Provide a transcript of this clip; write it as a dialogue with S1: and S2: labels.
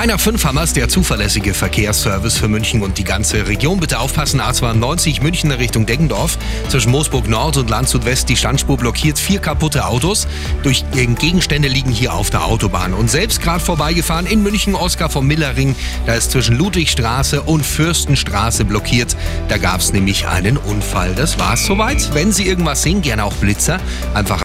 S1: 3 nach 5 haben der zuverlässige Verkehrsservice für München und die ganze Region. Bitte aufpassen, A92 München in Richtung Deggendorf. Zwischen Moosburg Nord und Landshut West die Standspur blockiert. Vier kaputte Autos. Durch Gegenstände liegen hier auf der Autobahn. Und selbst gerade vorbeigefahren in München, Oskar vom Millerring. Da ist zwischen Ludwigstraße und Fürstenstraße blockiert. Da gab's nämlich einen Unfall. Das war's soweit. Wenn Sie irgendwas sehen, gerne auch Blitzer. Einfach